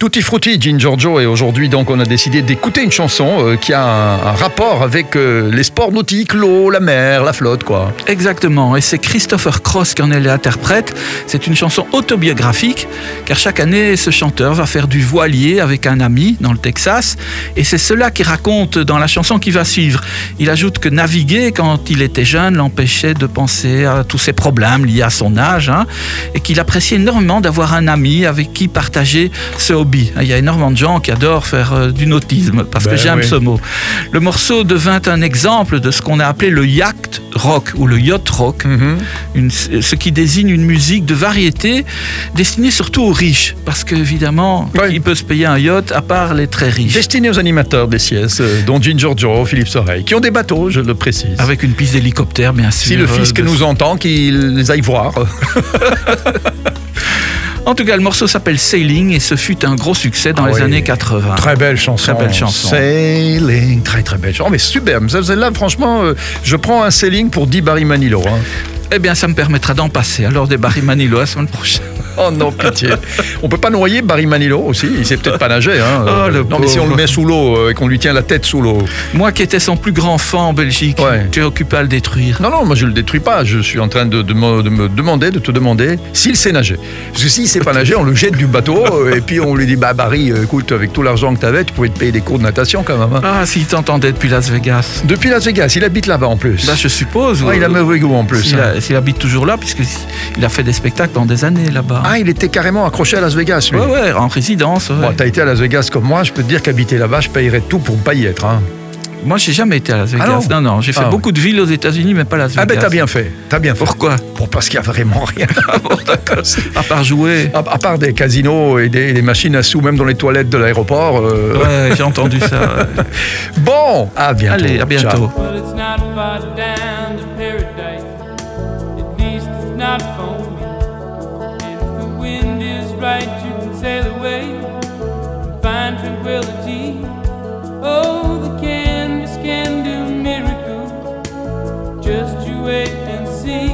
Tutti Frutti, Gin Giorgio, et aujourd'hui donc on a décidé d'écouter une chanson euh, qui a un, rapport avec euh, les sports nautiques, l'eau, la mer, la flotte, quoi. Exactement, et c'est Christopher Cross qui en est l'interprète. C'est une chanson autobiographique, car chaque année, ce chanteur va faire du voilier avec un ami dans le Texas, et c'est cela qu'il raconte dans la chanson qui va suivre. Il ajoute que naviguer quand il était jeune l'empêchait de penser à tous ses problèmes liés à son âge, hein, et qu'il appréciait énormément d'avoir un ami avec qui partager ce. Il y a énormément de gens qui adorent faire euh, du nautisme, parce Ben que j'aime oui. ce mot. Le morceau devint un exemple de ce qu'on a appelé le yacht rock ou le yacht rock, une- ce qui désigne une musique de variété destinée surtout aux riches, parce qu'évidemment, Ouais. qui peut se payer un yacht à part les très riches Destiné aux animateurs des siestes, euh, dont Gin Giorgio, Philippe Soreille, qui ont des bateaux, je le précise. Avec une piste d'hélicoptère, bien sûr. si le euh, fisc de- nous entend, qu'il aille voir. En tout cas, le morceau s'appelle Sailing et ce fut un gros succès dans Ah les oui. années 80. Très belle chanson. Très belle chanson. Sailing, très très belle chanson. Oh, mais superbe. Celle-là, franchement, euh, je prends un sailing pour 10 Barry Manilow. hein. Eh bien, ça me permettra d'en passer. Alors, des Barry Manilow la semaine prochaine. Oh non, pitié. On peut pas noyer Barry Manilow aussi. Il sait peut-être pas nager. Hein. Oh, le non, mais si on le met sous l'eau euh, et qu'on lui tient la tête sous l'eau. Moi qui étais son plus grand fan en Belgique, Ouais. tu es occupé à le détruire. Non, non, moi je le détruis pas. Je suis en train de, de me, de me demander, de te demander s'il sait nager. Parce que s'il sait pas nager, on le jette du bateau euh, et puis on lui dit Bah, Barry, euh, écoute, avec tout l'argent que tu avais, tu pouvais te payer des cours de natation quand même. hein. Ah, s'il t'entendait depuis Las Vegas. Depuis Las Vegas, il habite là-bas en plus. Bah, je suppose. Ouais, il a mauvais goût en plus. S'il hein. habite toujours là, puisqu'il a fait des spectacles pendant des années là-bas. Ah, il était carrément accroché à Las Vegas, lui. ouais, ouais, en résidence. ouais. Bon, t'as été à Las Vegas comme moi, je peux te dire qu'habiter là-bas, je payerais tout pour ne pas y être. hein. Moi, j'ai jamais été à Las Vegas. Ah non non, non, j'ai fait Ah, beaucoup de villes aux États-Unis, mais pas Las Vegas. Ah ben t'as bien fait, t'as bien fait. Pourquoi Pour parce qu'il n'y a vraiment rien. À part jouer. à, à part des casinos et des, des machines à sous, même dans les toilettes de l'aéroport. euh, Ouais, j'ai entendu ça. ouais. Bon, à bientôt. Allez, à bientôt. Ciao. Away find tranquility. Oh, the canvas can do miracles. Just you wait and see.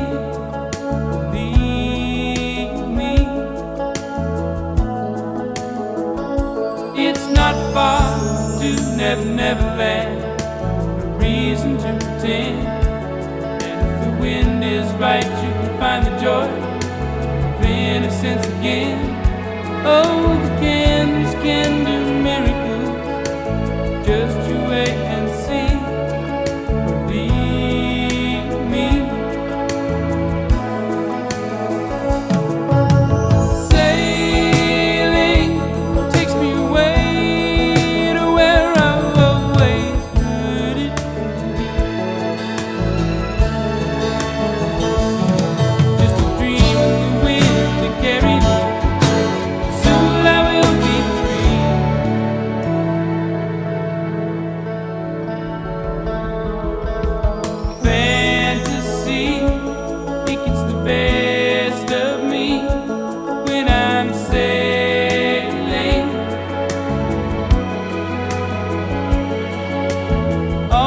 Believe me. It's not far to Never Never Land. No reason to pretend. And if the wind is right, you can find the joy of innocence again. Oh,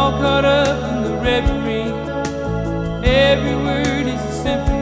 All caught up in the reverie. Every word is a symphony.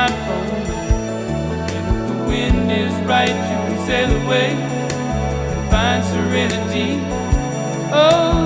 Not for me. And if the wind is right, you can sail away and find serenity. Oh,